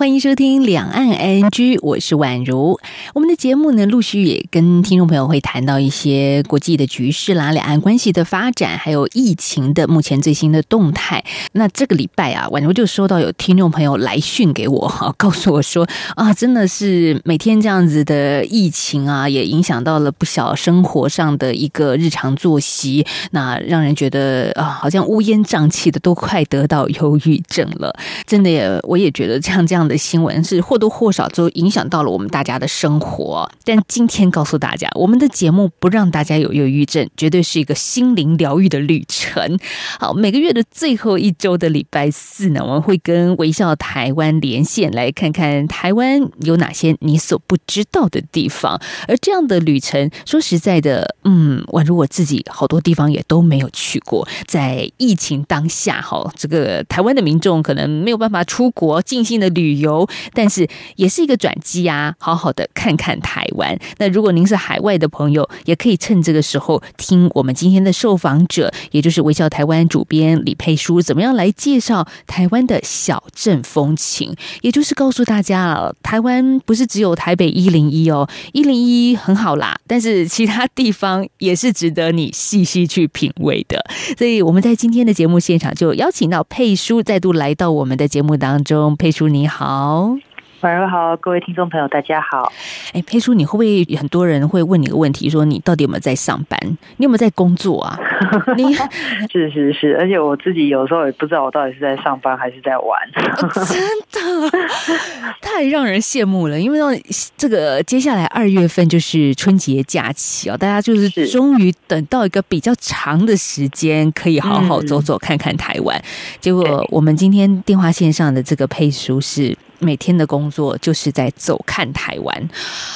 欢迎收听两岸 ING，我是宛如。我们的节目呢，陆续也跟听众朋友会谈到一些国际的局势啦、两岸关系的发展，还有疫情的目前最新的动态。那这个礼拜啊，宛如就收到有听众朋友来讯给我，哈，告诉我说啊，真的是每天这样子的疫情啊，也影响到了不少生活上的一个日常作息，那让人觉得啊，好像乌烟瘴气的，都快得到忧郁症了。真的也，我也觉得像这样。的新闻是或多或少都影响到了我们大家的生活，但今天告诉大家，我们的节目不让大家有忧郁症，绝对是一个心灵疗愈的旅程。好，每个月的最后一周的礼拜四呢，我们会跟微笑台湾连线，来看看台湾有哪些你所不知道的地方。而这样的旅程，说实在的，嗯，宛如我自己好多地方也都没有去过。在疫情当下，哈，这个台湾的民众可能没有办法出国尽兴的旅。游，但是也是一个转机啊！好好的看看台湾。那如果您是海外的朋友，也可以趁这个时候听我们今天的受访者，也就是微笑台湾主编李佩书，怎么样来介绍台湾的小镇风情。也就是告诉大家啊，台湾不是只有台北一零一哦，一零一很好啦，但是其他地方也是值得你细细去品味的。所以我们在今天的节目现场就邀请到佩书再度来到我们的节目当中。佩书你好。好，晚上好，各位听众朋友，大家好。哎，佩叔，你会不会很多人会问你个问题，说你到底有没有在上班？你有没有在工作啊？你是是是，而且我自己有时候也不知道我到底是在上班还是在玩。哦、真的太让人羡慕了，因为这个接下来二月份就是春节假期哦，大家就是终于等到一个比较长的时间，可以好好走走看看台湾。嗯、结果我们今天电话线上的这个佩叔是。每天的工作就是在走看台湾，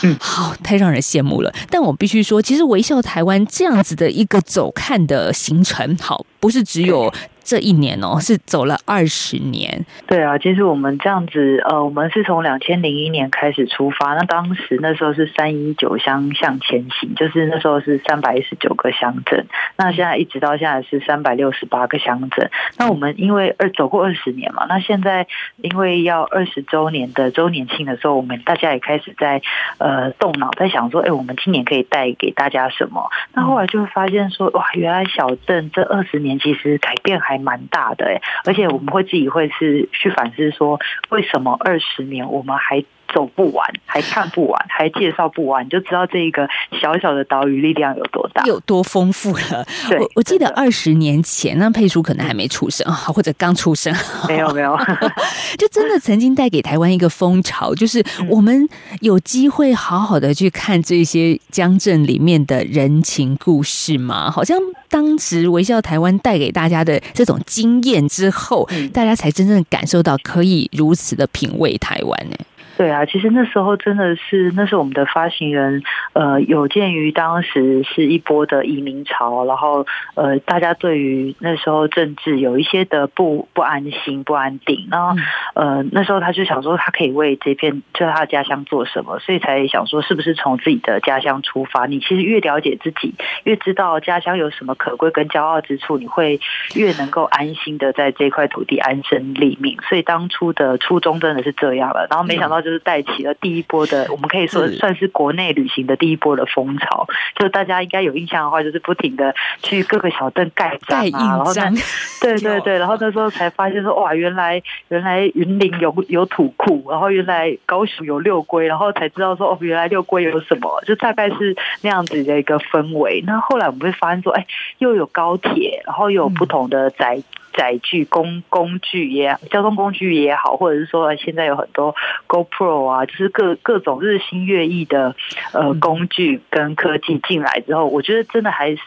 嗯，好，太让人羡慕了。但我必须说，其实微笑台湾这样子的一个走看的行程，好，不是只有。这一年哦，是走了二十年。对啊，其实我们这样子，呃，我们是从两千零一年开始出发，那当时那时候是三一九乡向前行，就是那时候是三百一十九个乡镇，那现在一直到现在是三百六十八个乡镇。那我们因为二走过二十年嘛，那现在因为要二十周年的周年庆的时候，我们大家也开始在呃动脑，在想说，哎，我们今年可以带给大家什么？那后来就会发现说，哇，原来小镇这二十年其实改变还。还蛮大的哎，而且我们会自己会是去反思说，为什么二十年我们还走不完，还看不完，还介绍不完，你就知道这一个小小的岛屿力量有多大，有多丰富了。对，我我记得二十年前，那佩叔可能还没出生啊，或者刚出生，没有没有，就真的曾经带给台湾一个风潮，就是我们有机会好好的去看这些乡镇里面的人情故事嘛。好像当时微笑台湾带给大家的这种经验之后，大家才真正感受到可以如此的品味台湾呢。对啊，其实那时候真的是，那是我们的发行人，呃，有鉴于当时是一波的移民潮，然后呃，大家对于那时候政治有一些的不不安心、不安定，然后呃，那时候他就想说，他可以为这片就他的家乡做什么，所以才想说，是不是从自己的家乡出发？你其实越了解自己，越知道家乡有什么可贵跟骄傲之处，你会越能够安心的在这块土地安身立命。所以当初的初衷真的是这样了，然后没想到。就是带起了第一波的，我们可以说算是国内旅行的第一波的风潮。就大家应该有印象的话，就是不停的去各个小镇盖章啊，然后呢，对对对，然后那时候才发现说，哇，原来原来云林有有土库，然后原来高雄有六龟，然后才知道说，哦，原来六龟有什么，就大概是那样子的一个氛围。那后来我们会发现说，哎，又有高铁，然后又有不同的载。载具工工具也交通工具也好，或者是说现在有很多 GoPro 啊，就是各各种日新月异的呃工具跟科技进来之后，我觉得真的还是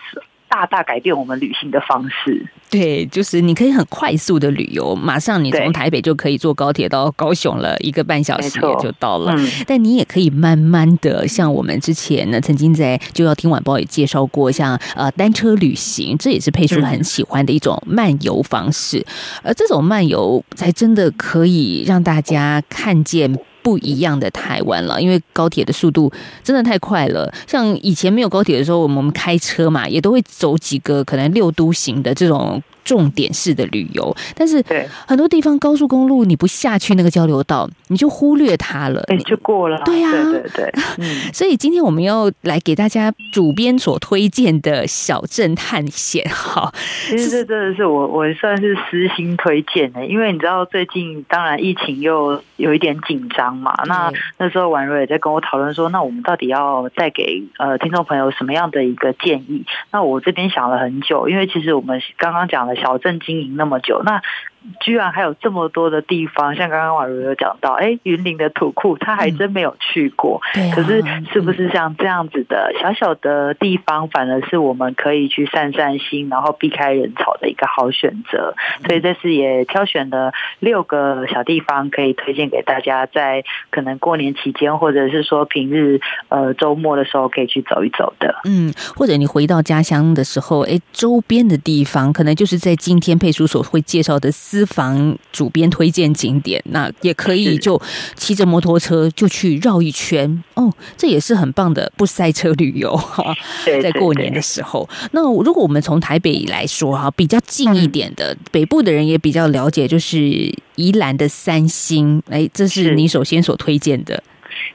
大大改变我们旅行的方式。对，就是你可以很快速的旅游，马上你从台北就可以坐高铁到高雄了，一个半小时也就到了。嗯、但你也可以慢慢的，像我们之前呢，曾经在《就要听晚报》也介绍过，像呃单车旅行，这也是佩叔很喜欢的一种漫游方式。而这种漫游才真的可以让大家看见。不一样的台湾了，因为高铁的速度真的太快了。像以前没有高铁的时候，我们开车嘛，也都会走几个可能六都行的这种。重点式的旅游，但是很多地方高速公路你不下去那个交流道，你就忽略它了，哎，就过了。对呀、啊，对对对。嗯，所以今天我们要来给大家主编所推荐的小镇探险。哈，其实这真的是我我算是私心推荐的，因为你知道最近当然疫情又有一点紧张嘛。那那时候婉如也在跟我讨论说，那我们到底要再给呃听众朋友什么样的一个建议？那我这边想了很久，因为其实我们刚刚讲的。小镇经营那么久，那。居然还有这么多的地方，像刚刚婉如有讲到，哎，云林的土库，他还真没有去过。嗯、可是，是不是像这样子的小小的地方，反而是我们可以去散散心，然后避开人潮的一个好选择？所以这次也挑选了六个小地方，可以推荐给大家，在可能过年期间，或者是说平日呃周末的时候，可以去走一走的。嗯，或者你回到家乡的时候，哎，周边的地方，可能就是在今天佩书所会介绍的。私房主编推荐景点，那也可以就骑着摩托车就去绕一圈。哦，这也是很棒的不塞车旅游哈。在过年的时候，那如果我们从台北来说哈，比较近一点的北部的人也比较了解，就是宜兰的三星，哎，这是。你首先所推荐的。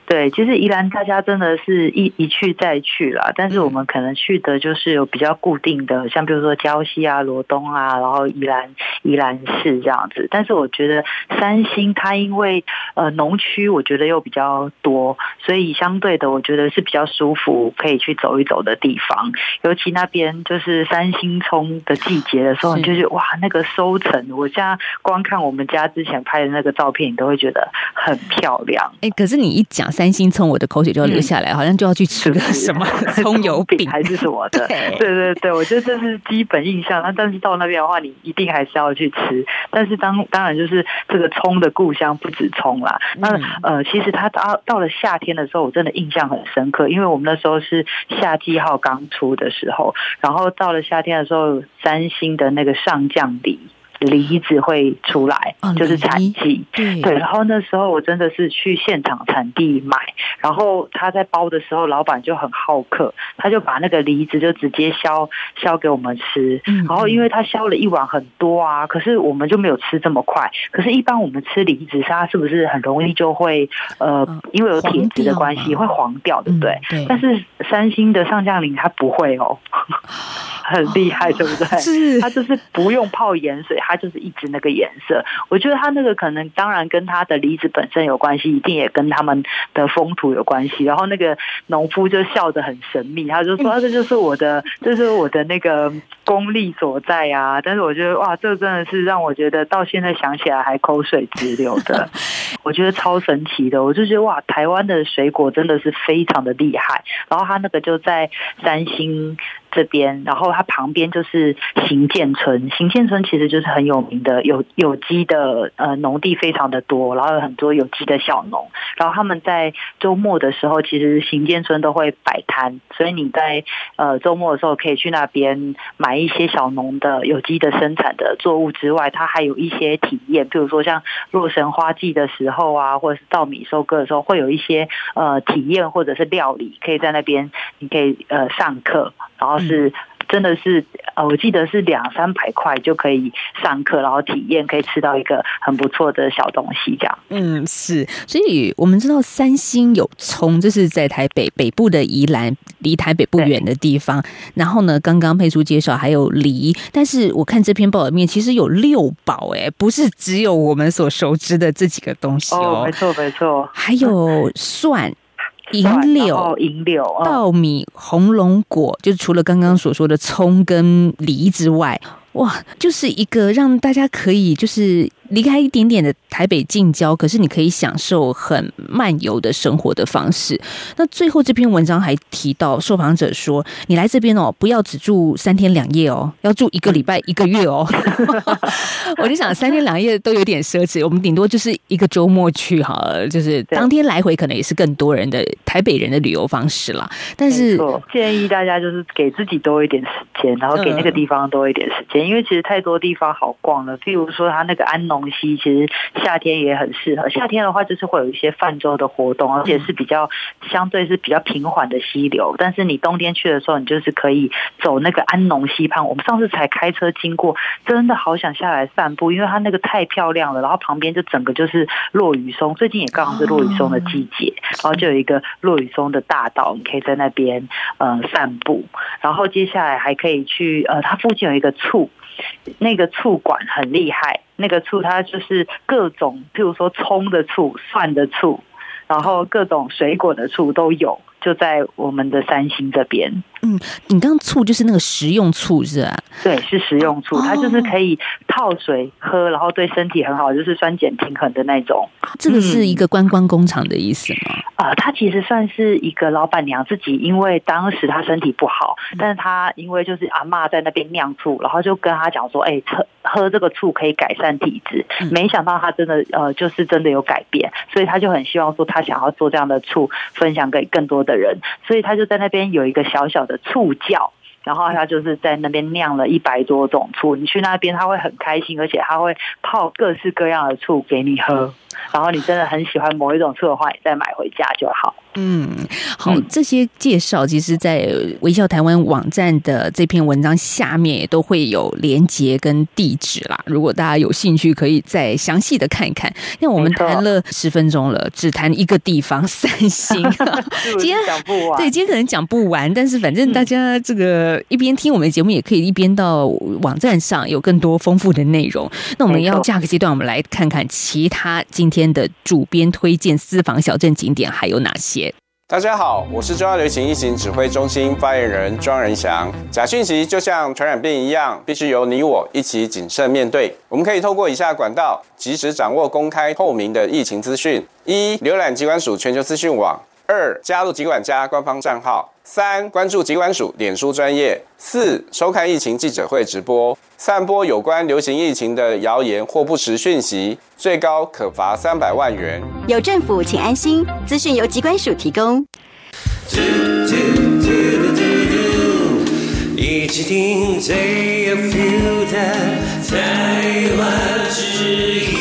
对，其实宜兰大家真的是一一去再去啦，但是我们可能去的就是有比较固定的，像比如说礁溪啊、罗东啊，然后宜兰宜兰市这样子。但是我觉得三星它因为呃农区，我觉得又比较多，所以相对的我觉得是比较舒服，可以去走一走的地方。尤其那边就是三星葱的季节的时候，你就觉得哇，那个收成，我现在光看我们家之前拍的那个照片，你都会觉得很漂亮。哎，可是你一讲三星葱，我的口水就要流下来，嗯、好像就要去吃个什么 葱油饼还是什么的。对对对，我觉得这是基本印象。那但是到那边的话，你一定还是要去吃。但是当当然就是这个葱的故乡不止葱啦。那呃，其实它到到了夏天的时候，我真的印象很深刻，因为我们那时候是夏季号刚出的时候，然后到了夏天的时候，三星的那个上将梨。梨子会出来，就是产季，对。然后那时候我真的是去现场产地买，然后他在包的时候，老板就很好客，他就把那个梨子就直接削削给我们吃。然后因为他削了一碗很多啊，可是我们就没有吃这么快。可是，一般我们吃梨子，它是不是很容易就会呃，因为有铁质的关系会黄掉，对不对？但是三星的上将林它不会哦。很厉害，对不对？是，它就是不用泡盐水，它就是一直那个颜色。我觉得它那个可能当然跟它的梨子本身有关系，一定也跟他们的风土有关系。然后那个农夫就笑得很神秘，他就说：“这就是我的，这是我的那个功力所在啊！”但是我觉得哇，这真的是让我觉得到现在想起来还口水直流的。我觉得超神奇的，我就觉得哇，台湾的水果真的是非常的厉害。然后它那个就在三星。这边，然后它旁边就是行健村。行健村其实就是很有名的有有机的呃农地非常的多，然后有很多有机的小农。然后他们在周末的时候，其实行健村都会摆摊，所以你在呃周末的时候可以去那边买一些小农的有机的生产的作物之外，它还有一些体验，比如说像洛神花季的时候啊，或者是稻米收割的时候，会有一些呃体验或者是料理，可以在那边你可以呃上课，然后。是，真的是，呃，我记得是两三百块就可以上课，然后体验，可以吃到一个很不错的小东西，这样。嗯，是，所以我们知道三星有葱，这是在台北北部的宜兰，离台北不远的地方。然后呢，刚刚佩书介绍还有梨，但是我看这篇报道里面其实有六宝，哎，不是只有我们所熟知的这几个东西哦，哦没错没错，还有蒜。银柳、银柳、稻米、红龙果，就是除了刚刚所说的葱跟梨之外，哇，就是一个让大家可以就是离开一点点的台北近郊，可是你可以享受很漫游的生活的方式。那最后这篇文章还提到，受访者说，你来这边哦，不要只住三天两夜哦，要住一个礼拜一个月哦。我就想三天两夜都有点奢侈，我们顶多就是一个周末去好了，就是当天来回可能也是更多人的台北人的旅游方式啦。但是建议大家就是给自己多一点时间，然后给那个地方多一点时间，因为其实太多地方好逛了。譬如说，他那个安农溪，其实夏天也很适合。夏天的话，就是会有一些泛舟的活动，而且是比较相对是比较平缓的溪流。但是你冬天去的时候，你就是可以走那个安农溪畔。我们上次才开车经过，真的好想下来散步，因为它那个太漂亮了。然后旁边就整个就是落雨松，最近也刚好是落雨松的季节，然后就有一个落雨松的大道，你可以在那边呃散步。然后接下来还可以去呃，它附近有一个醋。那个醋馆很厉害，那个醋它就是各种，譬如说葱的醋、蒜的醋，然后各种水果的醋都有，就在我们的三星这边。嗯，你刚刚醋就是那个食用醋是吧？对，是食用醋，它就是可以泡水喝，然后对身体很好，就是酸碱平衡的那种。这个是一个观光工厂的意思吗？啊、嗯呃，他其实算是一个老板娘自己，因为当时她身体不好，但是他因为就是阿妈在那边酿醋，然后就跟他讲说，哎，喝喝这个醋可以改善体质。没想到他真的呃，就是真的有改变，所以他就很希望说，他想要做这样的醋，分享给更多的人，所以他就在那边有一个小小的。的触角然后他就是在那边酿了一百多种醋。你去那边，他会很开心，而且他会泡各式各样的醋给你喝。然后你真的很喜欢某一种醋的话，你再买回家就好。嗯，好，这些介绍其实，在微笑台湾网站的这篇文章下面也都会有连结跟地址啦。如果大家有兴趣，可以再详细的看一看。那我们谈了十分钟了，只谈一个地方三星，今天讲不完。对，今天可能讲不完，但是反正大家这个一边听我们的节目，也可以一边到网站上有更多丰富的内容。那我们要下个阶段，我们来看看其他。今天的主编推荐私房小镇景点还有哪些？大家好，我是中央流行疫情指挥中心发言人庄仁祥。假讯息就像传染病一样，必须由你我一起谨慎面对。我们可以透过以下管道，及时掌握公开透明的疫情资讯：一、浏览机关署全球资讯网；二、加入疾管家官方账号。三、关注疾管署脸书专业；四、收看疫情记者会直播。散播有关流行疫情的谣言或不实讯息，最高可罚三百万元。有政府，请安心。资讯由疾管署提供。一起听最有 feel 的台湾之音。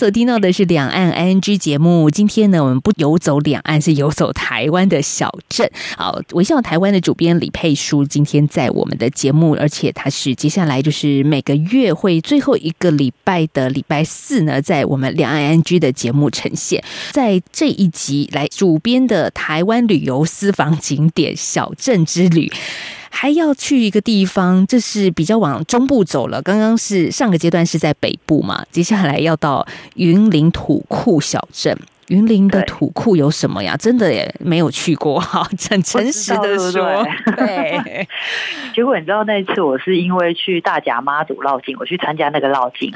所听到的是两岸 ING 节目。今天呢，我们不游走两岸，是游走台湾的小镇。好，微笑台湾的主编李佩书今天在我们的节目，而且他是接下来就是每个月会最后一个礼拜的礼拜四呢，在我们两岸 ING 的节目呈现。在这一集来主编的台湾旅游私房景点小镇之旅。还要去一个地方，这是比较往中部走了。刚刚是上个阶段是在北部嘛，接下来要到云林土库小镇。云林的土库有什么呀？真的也没有去过，哈，很诚实的说。对，结果你知道那一次我是因为去大甲妈祖绕境，我去参加那个绕境，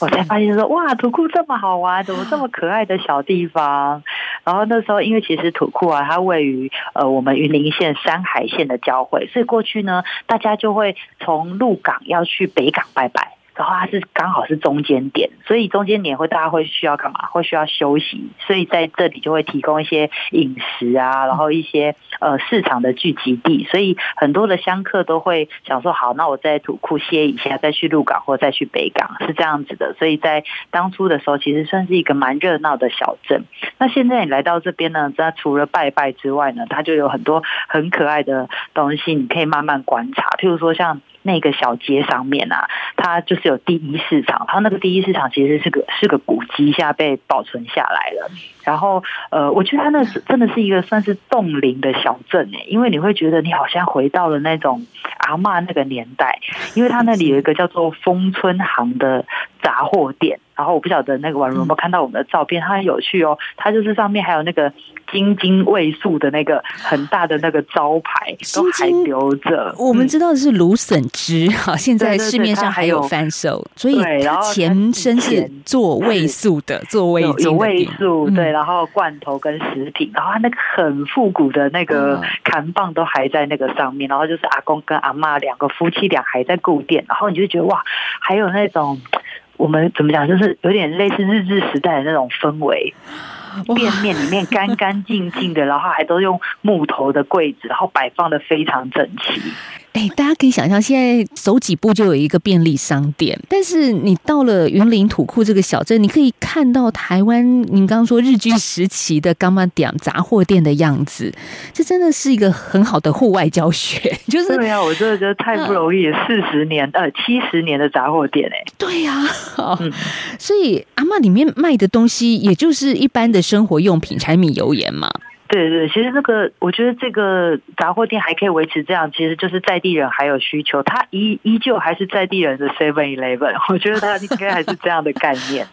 我才发现说哇，土库这么好玩，怎么这么可爱的小地方？然后那时候因为其实土库啊，它位于呃我们云林县山海线的交汇，所以过去呢，大家就会从鹿港要去北港拜拜。然后它是刚好是中间点，所以中间点会大家会需要干嘛？会需要休息，所以在这里就会提供一些饮食啊，然后一些呃市场的聚集地，所以很多的香客都会想说，好，那我在土库歇一下，再去鹿港或再去北港，是这样子的。所以在当初的时候，其实算是一个蛮热闹的小镇。那现在你来到这边呢，那除了拜拜之外呢，它就有很多很可爱的东西，你可以慢慢观察，譬如说像。那个小街上面啊，它就是有第一市场，它那个第一市场其实是个是个古迹，现在被保存下来了。然后呃，我觉得它那是真的是一个算是冻龄的小镇诶，因为你会觉得你好像回到了那种阿嬷那个年代，因为它那里有一个叫做丰春行的杂货店。然后我不晓得那个网友有没有看到我们的照片，它很有趣哦，它就是上面还有那个京津味素的那个很大的那个招牌都还留着。我们知道的是芦笋汁，哈，现在市面上还有贩售，所以它前身是做味素的，做味精味素，对，然后罐头跟食品，然后它那个很复古的那个扛棒都还在那个上面，然后就是阿公跟阿妈两个夫妻俩还在顾店，然后你就觉得哇，还有那种。我们怎么讲，就是有点类似日治时代的那种氛围，店面里面干干净净的，然后还都用木头的柜子，然后摆放的非常整齐。哎，大家可以想象，现在走几步就有一个便利商店。但是你到了云林土库这个小镇，你可以看到台湾，您刚刚说日据时期的柑仔店杂货店的样子，这真的是一个很好的户外教学。就是对呀、啊，我真的觉得太不容易，四十年呃七十年的杂货店哎。对呀、啊，嗯，所以阿嬷里面卖的东西，也就是一般的生活用品，柴米油盐嘛。对对，其实这个我觉得这个杂货店还可以维持这样，其实就是在地人还有需求，它依依旧还是在地人的 Seven Eleven，我觉得它应该还是这样的概念。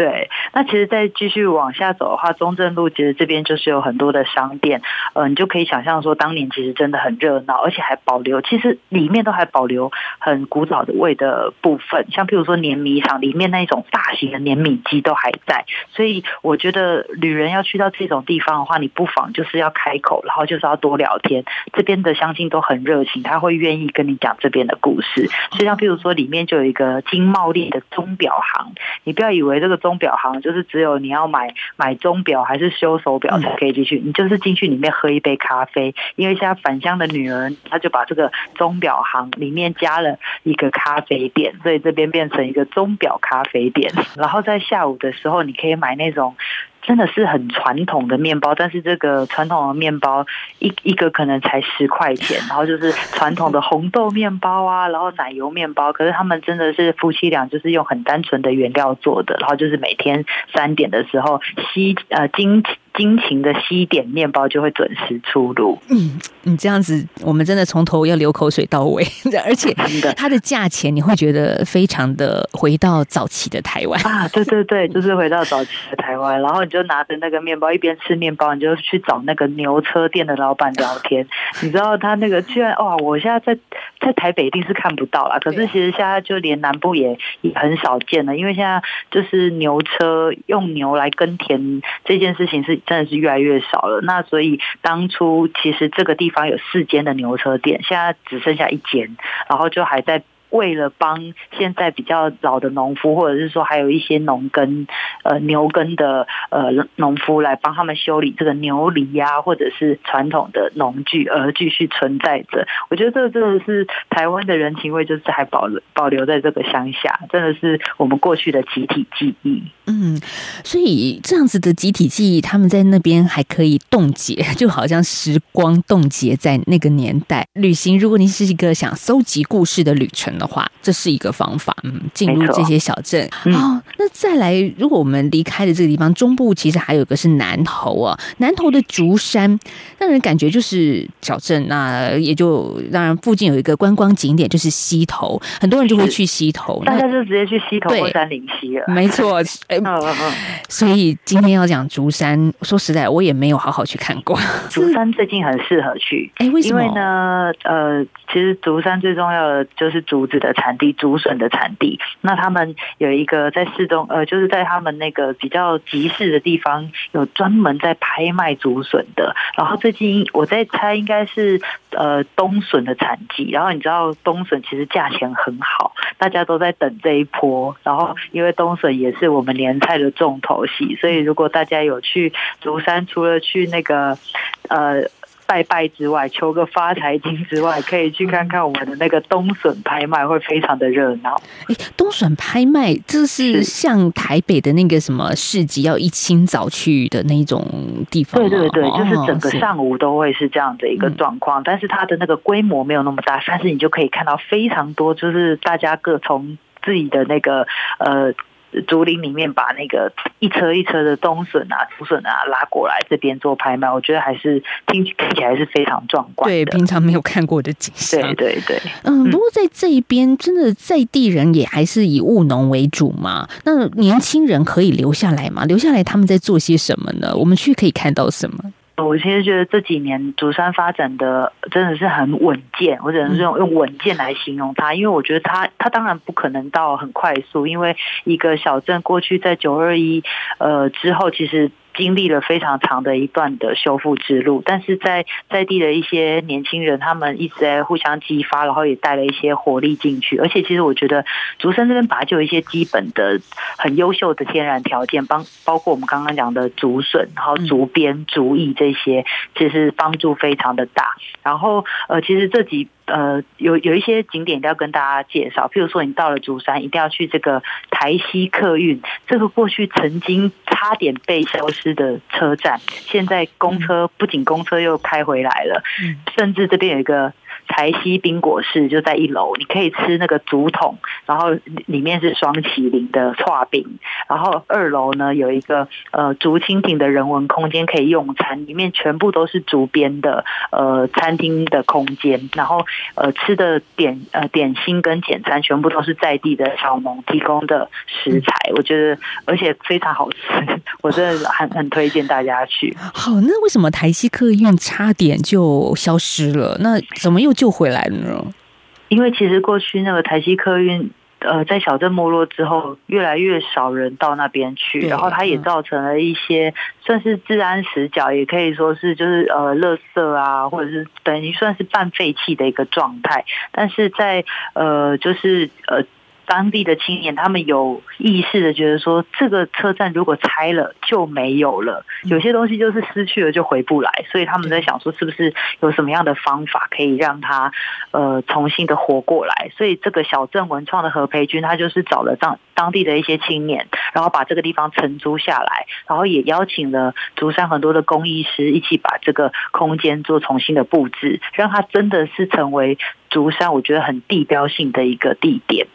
对，那其实再继续往下走的话，中正路其实这边就是有很多的商店，嗯、你就可以想象说，当年其实真的很热闹，而且还保留，其实里面都还保留很古早的味的部分，像譬如说碾米厂里面那种大型的碾米机都还在，所以我觉得旅人要去到这种地方的话，你不妨就是要开口，然后就是要多聊天，这边的乡亲都很热情，他会愿意跟你讲这边的故事，所以像譬如说里面就有一个金茂利的钟表行，你不要以为这个钟。钟表行就是只有你要买买钟表还是修手表才可以进去，你就是进去里面喝一杯咖啡，因为现在返乡的女儿，她就把这个钟表行里面加了一个咖啡店，所以这边变成一个钟表咖啡店。然后在下午的时候，你可以买那种。真的是很传统的面包，但是这个传统的面包一一个可能才十块钱，然后就是传统的红豆面包啊，然后奶油面包，可是他们真的是夫妻俩就是用很单纯的原料做的，然后就是每天三点的时候吸呃精。辛勤的西点面包就会准时出炉。嗯，你这样子，我们真的从头要流口水到尾，而且它的价钱你会觉得非常的回到早期的台湾啊！对对对，就是回到早期的台湾。然后你就拿着那个面包，一边吃面包，你就去找那个牛车店的老板聊天。你知道他那个居然哇！我现在在在台北一定是看不到啦，可是其实现在就连南部也也很少见了，因为现在就是牛车用牛来耕田这件事情是。真的是越来越少了。那所以当初其实这个地方有四间的牛车店，现在只剩下一间，然后就还在。为了帮现在比较老的农夫，或者是说还有一些农耕呃牛耕的呃农夫来帮他们修理这个牛犁呀，或者是传统的农具而继续存在着。我觉得这个真的是台湾的人情味，就是还保留保留在这个乡下，真的是我们过去的集体记忆。嗯，所以这样子的集体记忆，他们在那边还可以冻结，就好像时光冻结在那个年代旅行。如果你是一个想搜集故事的旅程。的话，这是一个方法。嗯，进入这些小镇。哦，那再来，如果我们离开了这个地方，中部其实还有一个是南投啊。南投的竹山，让人感觉就是小镇。那也就当然，附近有一个观光景点，就是溪头，很多人就会去溪头。大家就直接去溪头或杉林溪了。没错，哎，所以今天要讲竹山，说实在，我也没有好好去看过。竹山最近很适合去，哎，为什么？因为呢，呃，其实竹山最重要的就是竹子。的产地，竹笋的产地，那他们有一个在市中，呃，就是在他们那个比较集市的地方，有专门在拍卖竹笋的。然后最近我在猜，应该是呃冬笋的产季。然后你知道冬笋其实价钱很好，大家都在等这一波。然后因为冬笋也是我们年菜的重头戏，所以如果大家有去竹山，除了去那个呃。拜拜之外，求个发财金之外，可以去看看我们的那个冬笋拍卖，会非常的热闹。哎，冬笋拍卖，这是像台北的那个什么市集，要一清早去的那种地方。对对对，就是整个上午都会是这样的一个状况，但是它的那个规模没有那么大，但是你就可以看到非常多，就是大家各从自己的那个呃。竹林里面把那个一车一车的冬笋啊、竹笋啊拉过来这边做拍卖，我觉得还是听听起来是非常壮观。对，平常没有看过的景象。对对对，嗯，不过在这一边，真的在地人也还是以务农为主嘛。那年轻人可以留下来吗？留下来他们在做些什么呢？我们去可以看到什么？我其实觉得这几年竹山发展的真的是很稳健，我只能是用用稳健来形容它，因为我觉得它它当然不可能到很快速，因为一个小镇过去在九二一呃之后，其实。经历了非常长的一段的修复之路，但是在在地的一些年轻人，他们一直在互相激发，然后也带了一些活力进去。而且，其实我觉得竹山这边本来就有一些基本的很优秀的天然条件，帮包括我们刚刚讲的竹笋，然后竹编、竹艺这些，其实帮助非常的大。然后，呃，其实这几。呃，有有一些景点一定要跟大家介绍，譬如说你到了竹山，一定要去这个台西客运，这个过去曾经差点被消失的车站，现在公车不仅公车又开回来了，甚至这边有一个。台西冰果室就在一楼，你可以吃那个竹筒，然后里面是双麒麟的剉饼，然后二楼呢有一个呃竹蜻蜓的人文空间可以用餐，里面全部都是竹编的呃餐厅的空间，然后呃吃的点呃点心跟简餐全部都是在地的小农提供的食材，我觉得而且非常好吃，我真的很很推荐大家去。好，那为什么台西客运差点就消失了？那怎么又？就回来的呢，因为其实过去那个台西客运，呃，在小镇没落之后，越来越少人到那边去，然后它也造成了一些算是治安死角，也可以说是就是呃，垃圾啊，或者是等于算是半废弃的一个状态。但是在呃，就是呃。当地的青年，他们有意识的觉得说，这个车站如果拆了就没有了，有些东西就是失去了就回不来，所以他们在想说，是不是有什么样的方法可以让它呃重新的活过来？所以这个小镇文创的何培军，他就是找了当当地的一些青年，然后把这个地方承租下来，然后也邀请了竹山很多的工艺师一起把这个空间做重新的布置，让它真的是成为竹山我觉得很地标性的一个地点。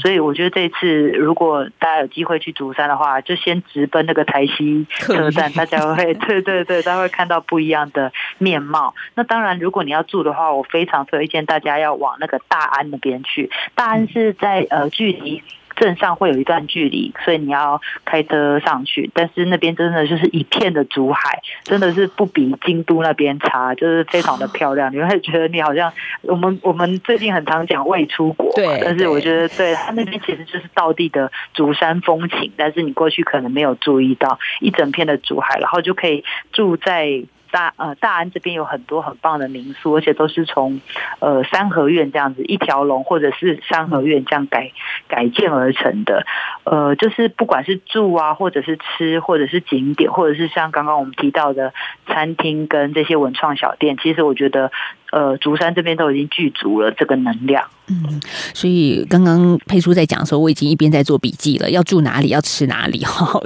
所以我觉得这次如果大家有机会去竹山的话，就先直奔那个台西车站，大家会 对对对，大家会看到不一样的面貌。那当然，如果你要住的话，我非常推荐大家要往那个大安那边去。大安是在呃距离。镇上会有一段距离，所以你要开车上去。但是那边真的就是一片的竹海，真的是不比京都那边差，就是非常的漂亮。你会觉得你好像我们我们最近很常讲未出国，对。但是我觉得对他那边其实就是道地的竹山风情，但是你过去可能没有注意到一整片的竹海，然后就可以住在。大呃大安这边有很多很棒的民宿，而且都是从呃三合院这样子一条龙或者是三合院这样改改建而成的。呃，就是不管是住啊，或者是吃，或者是景点，或者是像刚刚我们提到的餐厅跟这些文创小店，其实我觉得。呃，竹山这边都已经具足了这个能量，嗯，所以刚刚佩叔在讲的时候，我已经一边在做笔记了，要住哪里，要吃哪里哈。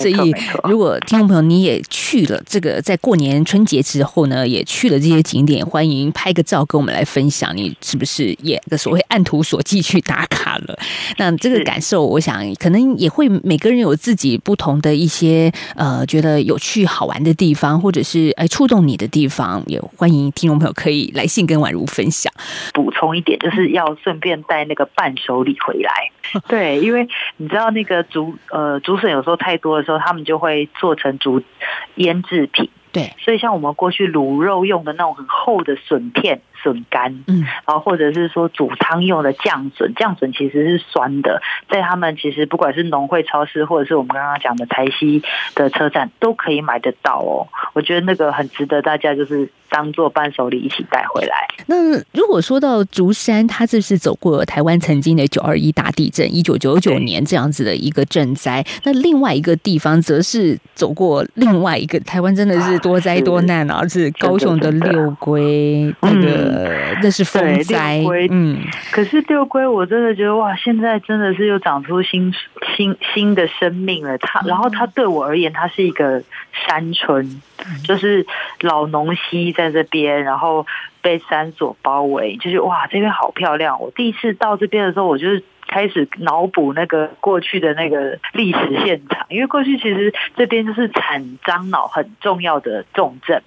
所以，如果听众朋友你也去了这个，在过年春节之后呢，也去了这些景点，欢迎拍个照跟我们来分享，你是不是也的所谓按图索骥去打卡了？那这个感受，我想可能也会每个人有自己不同的一些呃，觉得有趣好玩的地方，或者是哎触动你的地方，也欢迎听众朋友可以。来信跟宛如分享，补充一点，就是要顺便带那个伴手礼回来。对，因为你知道那个竹呃竹笋有时候太多的时候，他们就会做成竹腌制品。对，所以像我们过去卤肉用的那种很厚的笋片、笋干，嗯，然后或者是说煮汤用的酱笋，酱笋其实是酸的，在他们其实不管是农会超市，或者是我们刚刚讲的台西的车站，都可以买得到哦。我觉得那个很值得大家就是当做伴手礼一起带回来。那如果说到竹山，它这是走过台湾曾经的九二一大地震，一九九九年这样子的一个震灾，那另外一个地方则是走过另外一个台湾，真的是。多灾多难啊！是高雄的六龟，那个那是风灾。嗯，可是六龟，我真的觉得哇，现在真的是又长出新新新的生命了。它，然后它对我而言，它是一个山村，就是老农溪在这边，然后被山所包围，就是哇，这边好漂亮。我第一次到这边的时候，我就是。开始脑补那个过去的那个历史现场，因为过去其实这边就是产樟脑很重要的重症，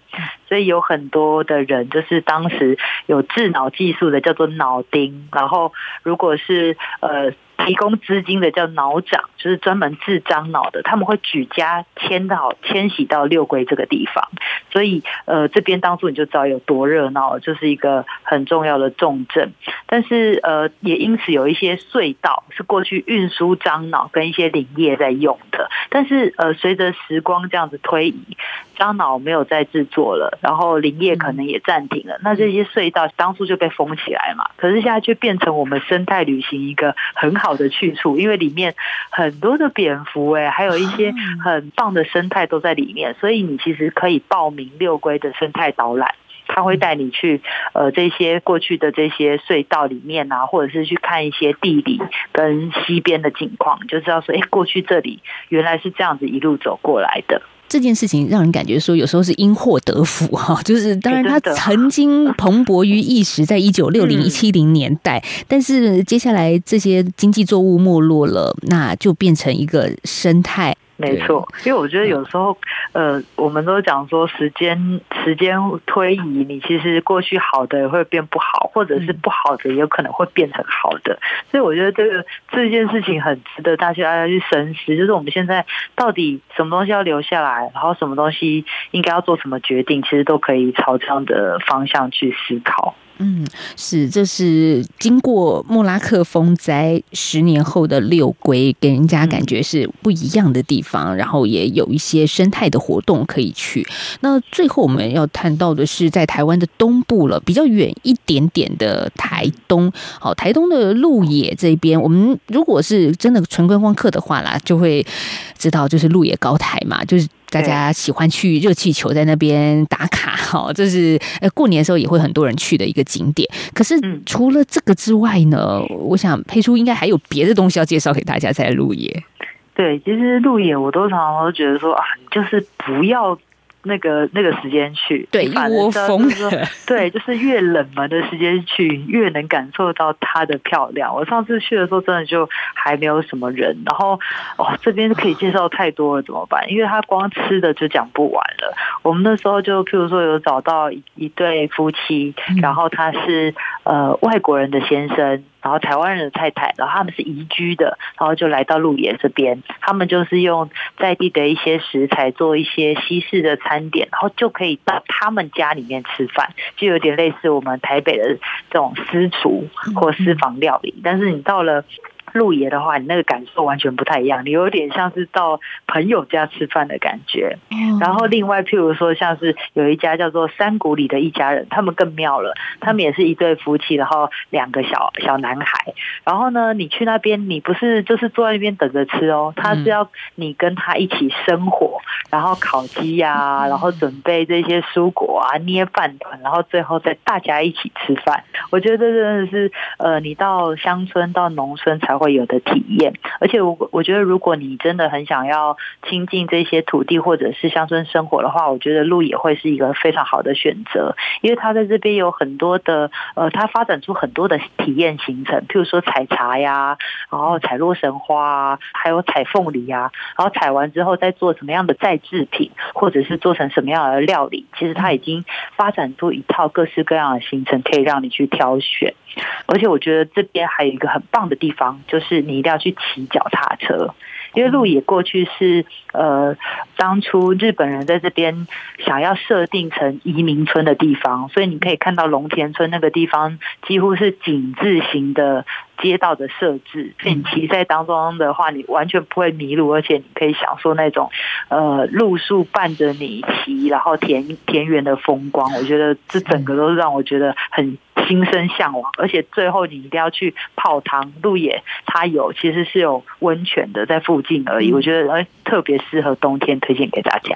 所以有很多的人就是当时有治脑技术的叫做脑钉，然后如果是呃提供资金的叫脑长，就是专门治樟脑的，他们会举家迁到迁徙到六龟这个地方，所以呃这边当初你就知道有多热闹，就是一个很重要的重镇。但是呃也因此有一些隧道是过去运输樟脑跟一些林业在用的，但是呃随着时光这样子推移，樟脑没有再制作了，然后林业可能也暂停了，那这些隧道当初就被封起来嘛，可是现在却变成我们生态旅行一个很好的去处，因为里面很多的蝙蝠哎，还有一些很棒的生态都在里面，所以你其实可以报名六龟的生态导览，他会带你去呃这些过去的这些隧道里面啊，或者是去看一些地理跟西边的景况，就知道说哎过去这里原来是这样子一路走过来的。这件事情让人感觉说，有时候是因祸得福哈，就是当然它曾经蓬勃于一时，在一九六零一七零年代，但是接下来这些经济作物没落了，那就变成一个生态。没错，因为我觉得有时候，呃，我们都讲说时间时间推移，你其实过去好的也会变不好，或者是不好的也有可能会变成好的，所以我觉得这个这件事情很值得大家要去深思，就是我们现在到底什么东西要留下来，然后什么东西应该要做什么决定，其实都可以朝这样的方向去思考。嗯，是，这是经过莫拉克风灾十年后的六龟，给人家感觉是不一样的地方，然后也有一些生态的活动可以去。那最后我们要谈到的是在台湾的东部了，比较远一点点的台东。好，台东的鹿野这边，我们如果是真的纯观光客的话啦，就会知道就是鹿野高台嘛，就是。大家喜欢去热气球在那边打卡，哈，这是呃过年的时候也会很多人去的一个景点。可是除了这个之外呢，我想佩叔应该还有别的东西要介绍给大家在鹿野。对，其实鹿野我都常常都觉得说啊，就是不要。那个那个时间去，对，一窝蜂的，对，就是越冷门的时间去，越能感受到它的漂亮。我上次去的时候，真的就还没有什么人，然后哦，这边可以介绍太多了，怎么办？因为他光吃的就讲不完了。我们那时候就譬如说有找到一对夫妻，然后他是呃外国人的先生。然后台湾人的太太，然后他们是移居的，然后就来到鹿野这边，他们就是用在地的一些食材做一些西式的餐点，然后就可以到他们家里面吃饭，就有点类似我们台北的这种私厨或私房料理，但是你到了。鹿野的话，你那个感受完全不太一样，你有点像是到朋友家吃饭的感觉。然后另外，譬如说，像是有一家叫做山谷里的一家人，他们更妙了，他们也是一对夫妻，然后两个小小男孩。然后呢，你去那边，你不是就是坐在那边等着吃哦，他是要你跟他一起生火，然后烤鸡呀，然后准备这些蔬果啊，捏饭团，然后最后再大家一起吃饭。我觉得这真的是，呃，你到乡村到农村才会。会有的体验，而且我我觉得，如果你真的很想要亲近这些土地或者是乡村生活的话，我觉得鹿野会是一个非常好的选择，因为它在这边有很多的呃，它发展出很多的体验行程，譬如说采茶呀，然后采洛神花啊，还有采凤梨啊，然后采完之后再做什么样的再制品，或者是做成什么样的料理，其实它已经发展出一套各式各样的行程，可以让你去挑选。而且我觉得这边还有一个很棒的地方，就是你一定要去骑脚踏车，因为鹿野过去是呃当初日本人在这边想要设定成移民村的地方，所以你可以看到龙田村那个地方几乎是井字形的街道的设置，所以你骑在当中的话，你完全不会迷路，而且你可以享受那种呃路树伴着你骑，然后田田园的风光。我觉得这整个都是让我觉得很。心生向往，而且最后你一定要去泡汤。鹿野它有其实是有温泉的，在附近而已。我觉得哎，特别适合冬天，推荐给大家。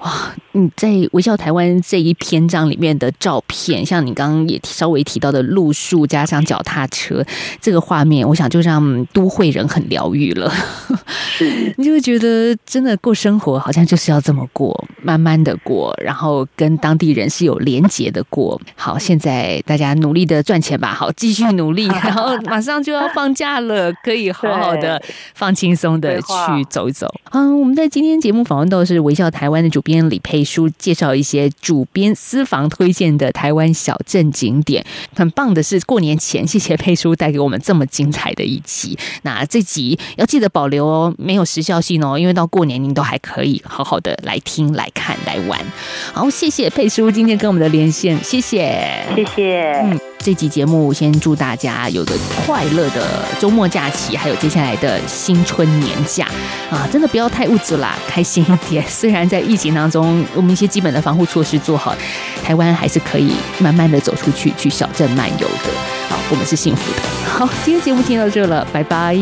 哇，你在微笑台湾这一篇章里面的照片，像你刚刚也稍微提到的路树加上脚踏车这个画面，我想就让都会人很疗愈了。是，你就会觉得真的过生活好像就是要这么过，慢慢的过，然后跟当地人是有连结的过。好，现在大家努力的赚钱吧，好，继续努力，然后马上就要放假了，可以好好的 放轻松的去走一走。嗯，我们在今天节目访问到的是微笑台湾的主编李佩书，介绍一些主编私房推荐的台湾小镇景点。很棒的是，过年前谢谢佩书带给我们这这么精彩的一集。那这集要记得保留哦，没有时效性哦，因为到过年您都还可以好好的来听、来看、来玩。好，谢谢佩叔今天跟我们的连线，谢谢，谢谢。嗯，这集节目先祝大家有个快乐的周末假期，还有接下来的新春年假啊，真的不要太物质啦，开心一点。虽然在疫情当中，我们一些基本的防护措施做好，台湾还是可以慢慢的走出去，去小镇漫游的。好，我们是幸福的。好，今天节目听到这了，拜拜。